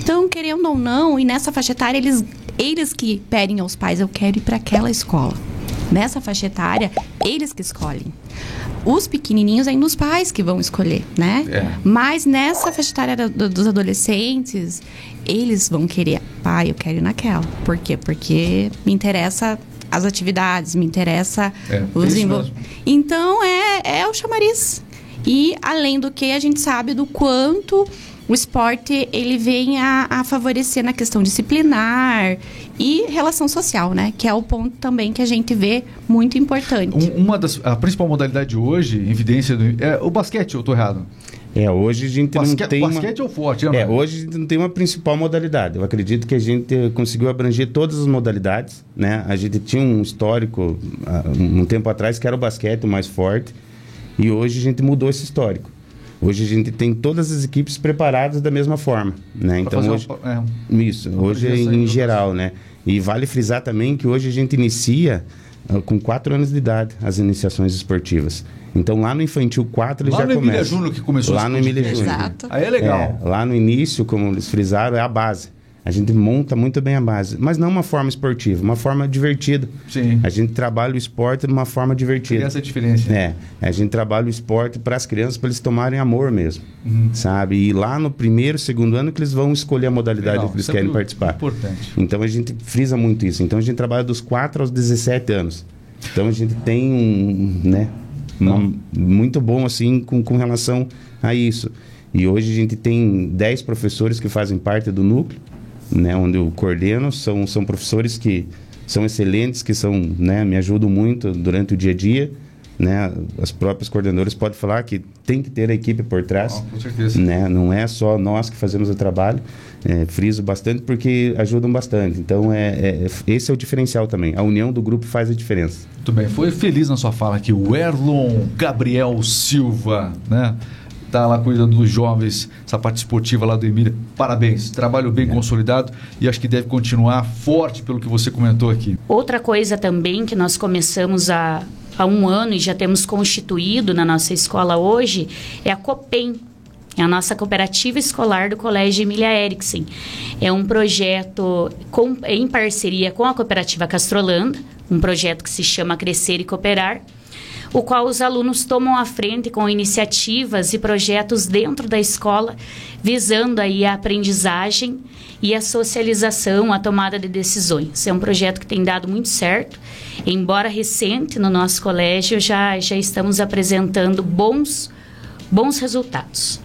Então, querendo ou não, e nessa faixa etária, eles, eles que pedem aos pais, eu quero ir para aquela escola. Nessa faixa etária, eles que escolhem. Os pequenininhos ainda os pais que vão escolher, né? É. Mas nessa faixa etária do, dos adolescentes, eles vão querer, pai, eu quero ir naquela. Por quê? Porque me interessa as atividades, me interessa é, o desenvolvimento. Então, é, é o chamariz. E, além do que, a gente sabe do quanto o esporte ele vem a, a, favorecer na questão disciplinar e relação social, né? Que é o ponto também que a gente vê muito importante.
Um, uma das a principal modalidade hoje, evidência do, é o basquete, eu tô errado.
É, hoje a gente Basque, não tem.
Basquete
uma...
ou forte,
É, hoje a gente não tem uma principal modalidade. Eu acredito que a gente conseguiu abranger todas as modalidades, né? A gente tinha um histórico um tempo atrás que era o basquete o mais forte e hoje a gente mudou esse histórico. Hoje a gente tem todas as equipes preparadas da mesma forma, né? Então hoje uma, é, isso, hoje é em geral, né? E vale frisar também que hoje a gente inicia uh, com 4 anos de idade as iniciações esportivas. Então lá no infantil 4 eles
lá
já começam. Lá
no Emília Júnior que começou
Lá no Emília Júnior.
Exato.
Aí é legal.
É, lá no início, como eles frisaram, é a base. A gente monta muito bem a base, mas não uma forma esportiva, uma forma divertida.
Sim.
A gente trabalha o esporte de uma forma divertida.
essa diferença.
É, a gente trabalha o esporte para as crianças, para eles tomarem amor mesmo, uhum. sabe? E lá no primeiro, segundo ano que eles vão escolher a modalidade Legal. que eles isso é querem é participar.
Importante.
Então a gente frisa muito isso. Então a gente trabalha dos 4 aos 17 anos. Então a gente tem um, né, uma, muito bom assim com, com relação a isso. E hoje a gente tem 10 professores que fazem parte do núcleo né, onde eu coordeno, são, são professores que são excelentes, que são, né, me ajudam muito durante o dia a dia. Né, as próprias coordenadoras podem falar que tem que ter a equipe por trás.
Oh, com certeza.
Né, não é só nós que fazemos o trabalho. É, friso bastante porque ajudam bastante. Então, é, é, esse é o diferencial também. A união do grupo faz a diferença.
Muito bem. Foi feliz na sua fala aqui o Erlon Gabriel Silva, né? Está lá cuidando dos jovens, essa parte esportiva lá do Emília. Parabéns, trabalho bem é. consolidado e acho que deve continuar forte pelo que você comentou aqui.
Outra coisa também que nós começamos a, há um ano e já temos constituído na nossa escola hoje é a COPEM, é a nossa cooperativa escolar do Colégio Emília Eriksen. É um projeto com, em parceria com a cooperativa Castrolanda, um projeto que se chama Crescer e Cooperar, o qual os alunos tomam a frente com iniciativas e projetos dentro da escola, visando aí a aprendizagem e a socialização, a tomada de decisões. É um projeto que tem dado muito certo. Embora recente no nosso colégio, já, já estamos apresentando bons, bons resultados.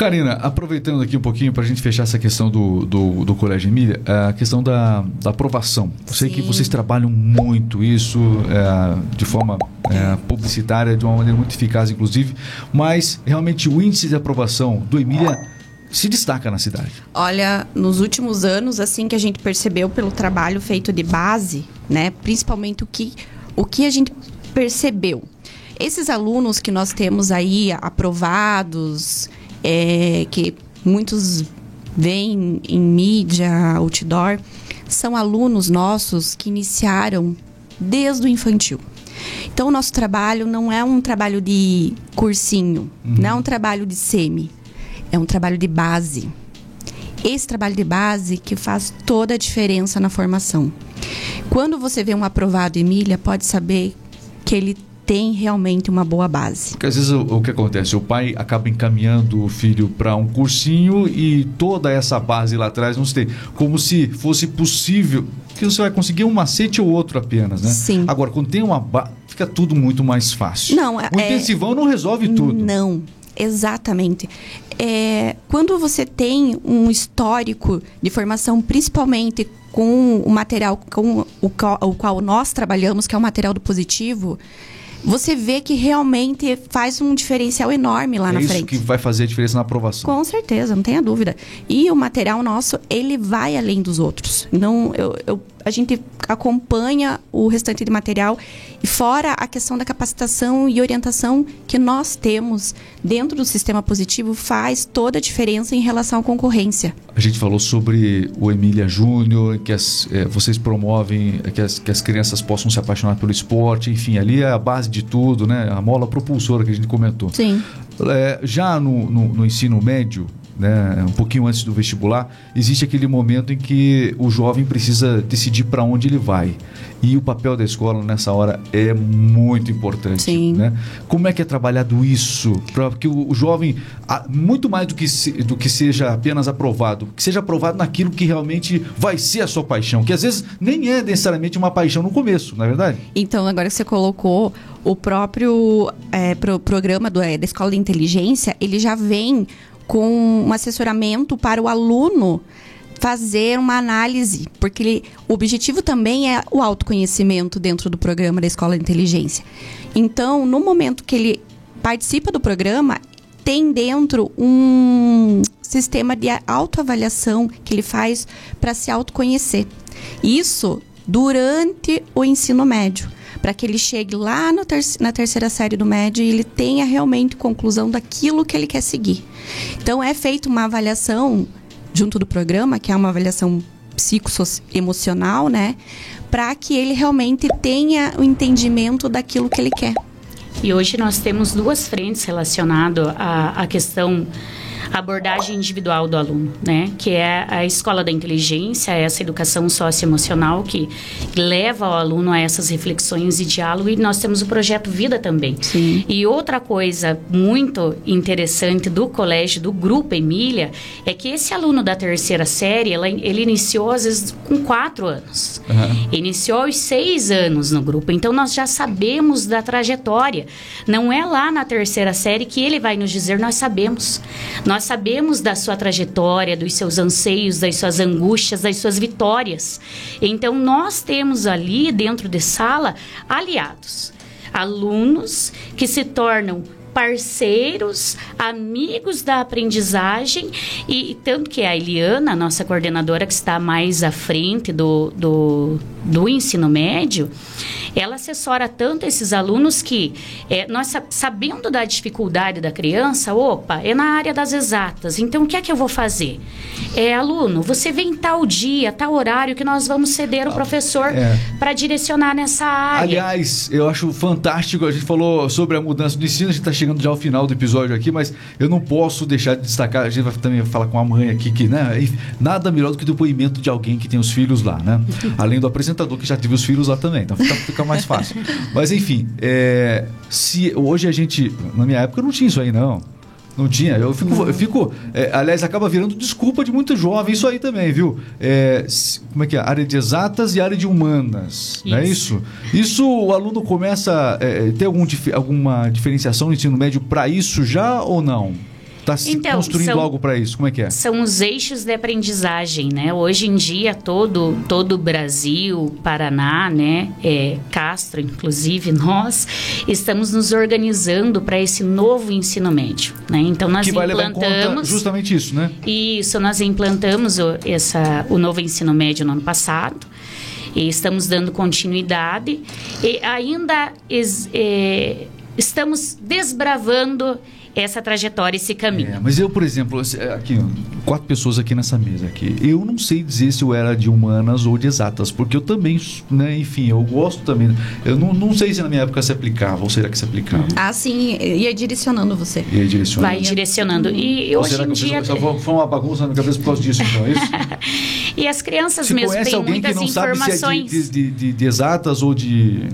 Karina, aproveitando aqui um pouquinho para a gente fechar essa questão do, do, do Colégio Emília, a questão da, da aprovação. Eu sei Sim. que vocês trabalham muito isso é, de forma é, publicitária, de uma maneira muito eficaz, inclusive, mas realmente o índice de aprovação do Emília se destaca na cidade?
Olha, nos últimos anos, assim que a gente percebeu pelo trabalho feito de base, né, principalmente o que, o que a gente percebeu. Esses alunos que nós temos aí aprovados, é, que muitos veem em mídia, outdoor, são alunos nossos que iniciaram desde o infantil. Então, o nosso trabalho não é um trabalho de cursinho, uhum. não é um trabalho de semi, é um trabalho de base. Esse trabalho de base que faz toda a diferença na formação. Quando você vê um aprovado Emília, pode saber que ele tem realmente uma boa base.
Porque às vezes o, o que acontece? O pai acaba encaminhando o filho para um cursinho e toda essa base lá atrás não se tem. Como se fosse possível que você vai conseguir um macete ou outro apenas, né?
Sim.
Agora, quando tem uma base, fica tudo muito mais fácil.
Não, é,
o intensivão é... não resolve tudo.
Não, exatamente. É, quando você tem um histórico de formação, principalmente com o material com o qual, o qual nós trabalhamos, que é o material do positivo, você vê que realmente faz um diferencial enorme lá
é
na
isso
frente.
que vai fazer a diferença na aprovação.
Com certeza, não tenha dúvida. E o material nosso, ele vai além dos outros. Não, eu, eu a gente acompanha o restante de material e fora a questão da capacitação e orientação que nós temos dentro do sistema positivo faz toda a diferença em relação à concorrência.
A gente falou sobre o Emília Júnior, que as, é, vocês promovem que as, que as crianças possam se apaixonar pelo esporte, enfim, ali é a base de tudo, né? A mola propulsora que a gente comentou.
Sim.
É, já no, no, no ensino médio, né, um pouquinho antes do vestibular, existe aquele momento em que o jovem precisa decidir para onde ele vai. E o papel da escola nessa hora é muito importante.
Sim.
Né? Como é que é trabalhado isso? Para que o, jovem, muito mais do que, se, do que seja apenas aprovado, que seja aprovado naquilo que realmente vai ser a sua paixão, que às vezes nem é necessariamente uma paixão no começo, não é verdade?
Então, agora que você colocou o próprio é, pro, programa do, é, da Escola de Inteligência, ele já vem com um assessoramento para o aluno fazer uma análise, porque ele, o objetivo também é o autoconhecimento dentro do programa da Escola de Inteligência. Então, no momento que ele participa do programa, tem dentro um sistema de autoavaliação que ele faz para se autoconhecer. Isso durante o ensino médio para que ele chegue lá ter na terceira série do médio e ele tenha realmente conclusão daquilo que ele quer seguir. Então é feita uma avaliação junto do programa, que é uma avaliação psicoemocional, né, para que ele realmente tenha o entendimento daquilo que ele quer.
E hoje nós temos duas frentes relacionadas à, à questão abordagem individual do aluno, né? Que é a escola da inteligência, essa educação socioemocional que leva o aluno a essas reflexões e diálogo. E nós temos o projeto Vida também.
Sim.
E outra coisa muito interessante do colégio, do Grupo Emília, é que esse aluno da terceira série, ela, ele iniciou às vezes com quatro anos. Uhum. Iniciou aos seis anos no grupo. Então nós já sabemos da trajetória. Não é lá na terceira série que ele vai nos dizer, nós sabemos. Nós nós sabemos da sua trajetória, dos seus anseios, das suas angústias, das suas vitórias. Então, nós temos ali, dentro de sala, aliados, alunos que se tornam parceiros, amigos da aprendizagem e tanto que a Eliana, nossa coordenadora que está mais à frente do, do, do ensino médio, ela assessora tanto esses alunos que é, nós sa- sabendo da dificuldade da criança, opa, é na área das exatas. Então o que é que eu vou fazer? É, aluno, você vem tal dia, tal horário que nós vamos ceder o professor
é.
para direcionar nessa área.
Aliás, eu acho fantástico. A gente falou sobre a mudança do ensino, a gente está chegando já ao final do episódio aqui, mas eu não posso deixar de destacar. A gente vai também falar com a mãe aqui que, né? Nada melhor do que o depoimento de alguém que tem os filhos lá, né? [laughs] Além do apresentador que já teve os filhos lá também, então fica, fica mais fácil. Mas enfim, é, se hoje a gente, na minha época não tinha isso aí não. Não tinha. Eu fico. Eu fico é, aliás, acaba virando desculpa de muito jovem isso aí também, viu? É, como é que é? Área de exatas e área de humanas. Não é isso? Isso o aluno começa. É, tem algum, dif- alguma diferenciação no ensino médio para isso já ou não? Está se
Então,
construindo
são-
algo para isso? Como é que é?
São os eixos de aprendizagem, né? Hoje em dia, todo, todo o Brasil, Paraná, né? É, Castro, inclusive, [laughs] nós estamos nos organizando para esse novo ensino médio, né? Então, nós
que
implantamos...
justamente isso, né?
Isso, nós implantamos o, essa, o novo ensino médio no ano passado. E estamos dando continuidade. E ainda es- eh, estamos desbravando essa trajetória, esse caminho.
É, mas eu, por exemplo, assim, aqui, quatro pessoas aqui nessa mesa aqui. Eu não sei dizer se eu era de humanas ou de exatas, porque eu também, né, enfim, eu gosto também. Eu não, não sei se na minha época se aplicava, ou será que se aplicava?
Ah, sim, ia direcionando você.
E aí direciona.
Vai direcionando. E
Ou
hoje
será
em
que
dia.
só foi uma bagunça na minha cabeça por causa disso, então, é isso? [laughs]
E as crianças
Você
mesmo
conhece
têm muitas
não sabe se é
informações.
de, de- de- de exatas ou de,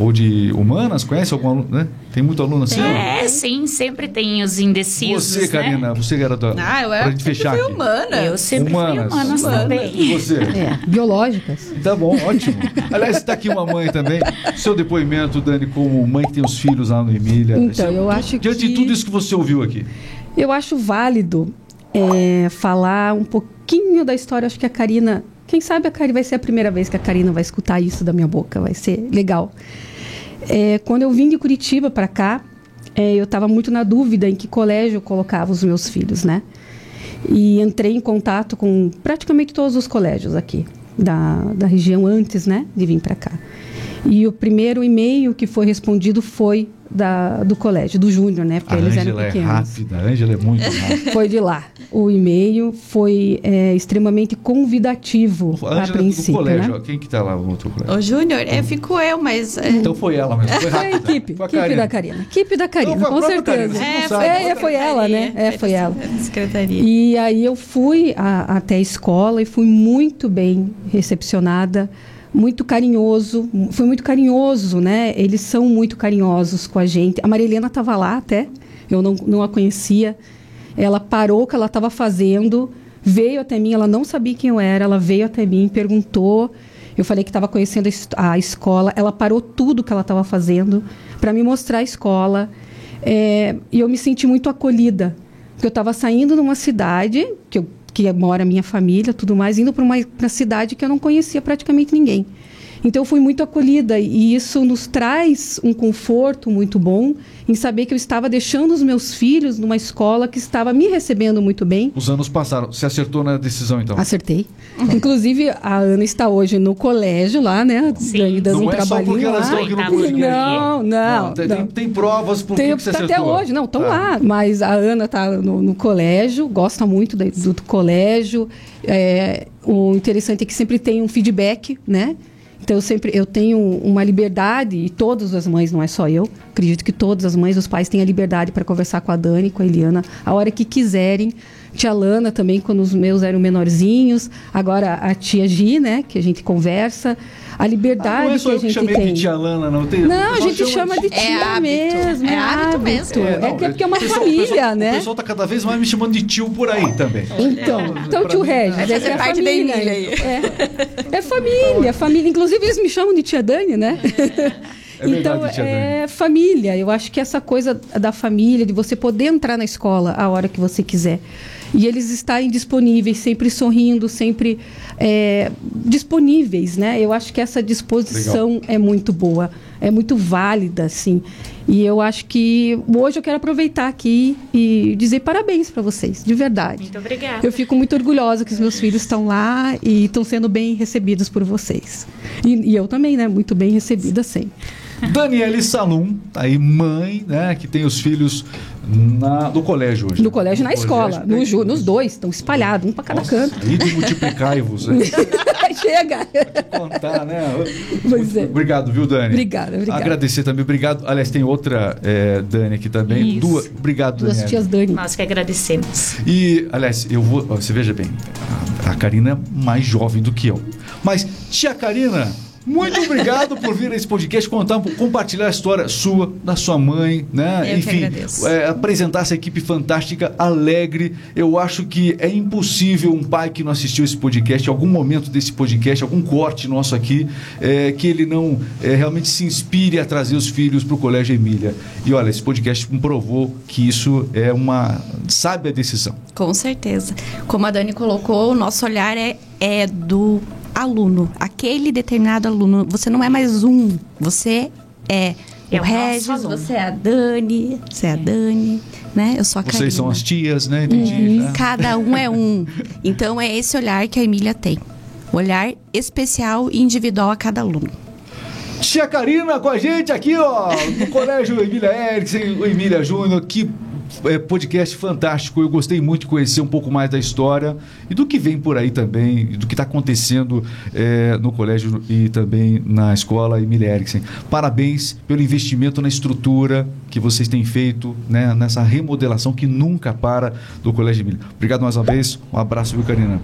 ou de humanas? Conhece algum aluno, né? Tem muito aluno assim?
É, sim, sempre tem os indecisos.
Você,
né?
Karina, você que era da.
Ah, eu era
gente fechar
fui
aqui.
humana.
Eu sempre
Humanas.
fui humanas
Humanas.
também.
E você?
É, biológicas.
Tá bom, ótimo. Aliás, está aqui uma mãe também. Seu depoimento, Dani, como mãe que tem os filhos lá no Emília.
Então,
Você-
eu acho
Diante de
que-
tudo isso que você ouviu aqui.
Eu acho válido é, falar um pouquinho da história. Acho que a Karina. Quem sabe a Karina vai ser a primeira vez que a Karina vai escutar isso da minha boca. Vai ser legal. É, quando eu vim de Curitiba para cá, é, eu estava muito na dúvida em que colégio eu colocava os meus filhos, né? E entrei em contato com praticamente todos os colégios aqui da, da região antes, né, de vir para cá. E o primeiro e-mail que foi respondido foi da, do colégio, do Júnior, né? Porque
A
eles eram
Ângela é
pequenos.
rápida, a Ângela é muito rápida.
Foi de lá. O e-mail foi é, extremamente convidativo
A é do
princípio,
colégio.
né?
Quem que tá lá no outro colégio?
Ô, Júnior, é, fico eu, mas. é,
Então foi ela mesmo. Foi
Foi
rápida.
a equipe,
Foi a
equipe da Karina. Equipe da Karina,
Não, foi a
com certeza.
Karina,
É,
sabe.
É, foi ela, né? É, foi ela.
Secretaria.
E aí eu fui a- até a escola e fui muito bem recepcionada, muito carinhoso, foi muito carinhoso, né? Eles são muito carinhosos com a gente. A Marilena estava lá até, eu não, não a conhecia. Ela parou o que ela estava fazendo, veio até mim, ela não sabia quem eu era, ela veio até mim, perguntou. Eu falei que estava conhecendo a es- a escola, ela parou tudo que ela estava fazendo para me mostrar a escola. É, e eu me senti muito acolhida, porque eu estava saindo de uma cidade que, eu, que mora minha família, tudo mais, indo para uma cidade que eu não conhecia praticamente ninguém. Então eu fui muito acolhida e isso nos traz um conforto muito bom em saber que eu estava deixando os meus filhos numa escola que estava me recebendo muito bem.
Os anos passaram. Você acertou na decisão, então?
Acertei. Inclusive, a Ana está hoje no colégio lá, né?
Sim.
Dando
Não
um
é só porque
trabalhinho
elas estão
lá.
aqui no
Oitavo
podcast.
Não, não.
tem,
não.
tem- tem provas por
Tem,
que você
tá até
acertou.
hoje, não, estão
Tá.
lá. Mas a Ana está no, no colégio, gosta muito do, do colégio. É, o interessante é que sempre tem um feedback, né? Então eu sempre eu tenho uma liberdade e todas as mães, não é só eu. Acredito que todas as mães, os pais têm a liberdade para conversar com a Dani, com a Eliana, a hora que quiserem. Tia Lana também, quando os meus eram menorzinhos. Agora a tia Gi, né? Que a gente conversa. A
Ah,
liberdade
não é só
que a
eu que
gente
chamei
tem.
de tia Lana, não. Tem,
Não, a gente chama de
É
tia
hábito.
mesmo.
É hábito mesmo.
É,
não,
que é porque é uma
pessoal-
família,
pessoal,
né?
O pessoal tá cada vez mais me chamando de tio por aí também.
Então, então
pra
tio
mim,
Regis,
vai
é, que é
parte da
família.
Emília aí.
É, é família, família. Inclusive eles me chamam de tia Dani, né?
É
então
verdade, tia
é família. Eu acho que essa coisa da família, de você poder entrar na escola a hora que você quiser. E eles estarem disponíveis, sempre sorrindo, sempre é, disponíveis, né? Eu acho que essa disposição Legal. é muito boa, é muito válida, assim. E eu acho que hoje eu quero aproveitar aqui e dizer parabéns para vocês, de verdade.
Muito obrigada.
Eu fico muito orgulhosa que os meus filhos estão lá e estão sendo bem recebidos por vocês. E, e eu também, né? Muito bem recebida sempre.
Daniele Salum, tá aí mãe, né, que tem os filhos na, no colégio hoje.
No colégio e na escola. No, ju, nos dois, estão espalhados, um para cada Nossa, canto.
E de multiplicai-vos. Né? [laughs]
Chega!
Contar, né? Pois é. Obrigado, viu, Dani?
Obrigada, obrigada.
Agradecer também, obrigado. Aliás, tem outra é, Dani aqui também. Isso. Duas, obrigado,
Duas tias Dani.
Nós que agradecemos.
E, aliás, eu vou. Você veja bem, a, a Karina é mais jovem do que eu. Mas, tia Karina muito obrigado por vir a esse podcast contar, compartilhar a história sua, da sua mãe, né?
Eu Enfim,
é, apresentar essa equipe fantástica, alegre. Eu acho que é impossível um pai que não assistiu esse podcast, algum momento desse podcast, algum corte nosso aqui, é, que ele não é, realmente se inspire a trazer os filhos para o Colégio Emília. E olha, esse podcast comprovou que isso é uma sábia decisão.
Com certeza. Como a Dani colocou, o nosso olhar é, é do aluno, aquele determinado aluno. Você não é mais um, você é, é o, Regis, você é a Dani, você é a Dani, né? Eu sou a
Vocês
Karina.
são as tias, né? Entendi. Uhum.
Né? Cada um é um. Então é esse olhar que a Emília tem. Olhar especial e individual a cada aluno.
Tia Karina com a gente aqui, ó, no Colégio Emília Erickson, o Emília Júnior, que é, podcast fantástico. Eu gostei muito de conhecer um pouco mais da história e do que vem por aí também, do que está acontecendo é, no colégio e também na escola Emília Eriksen. Parabéns pelo investimento na estrutura que vocês têm feito, né, nessa remodelação que nunca para do Colégio Emília. Obrigado mais uma vez. Um abraço, viu, Karina?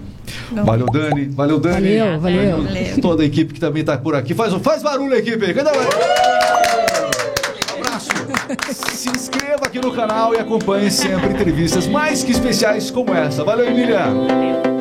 Não. Valeu, Dani. Valeu, Dani.
Valeu, valeu. valeu.
Toda a equipe que também está por aqui. Faz, faz barulho, equipe. Cadê se inscreva aqui no canal e acompanhe sempre entrevistas mais que especiais como essa. Valeu, Emília!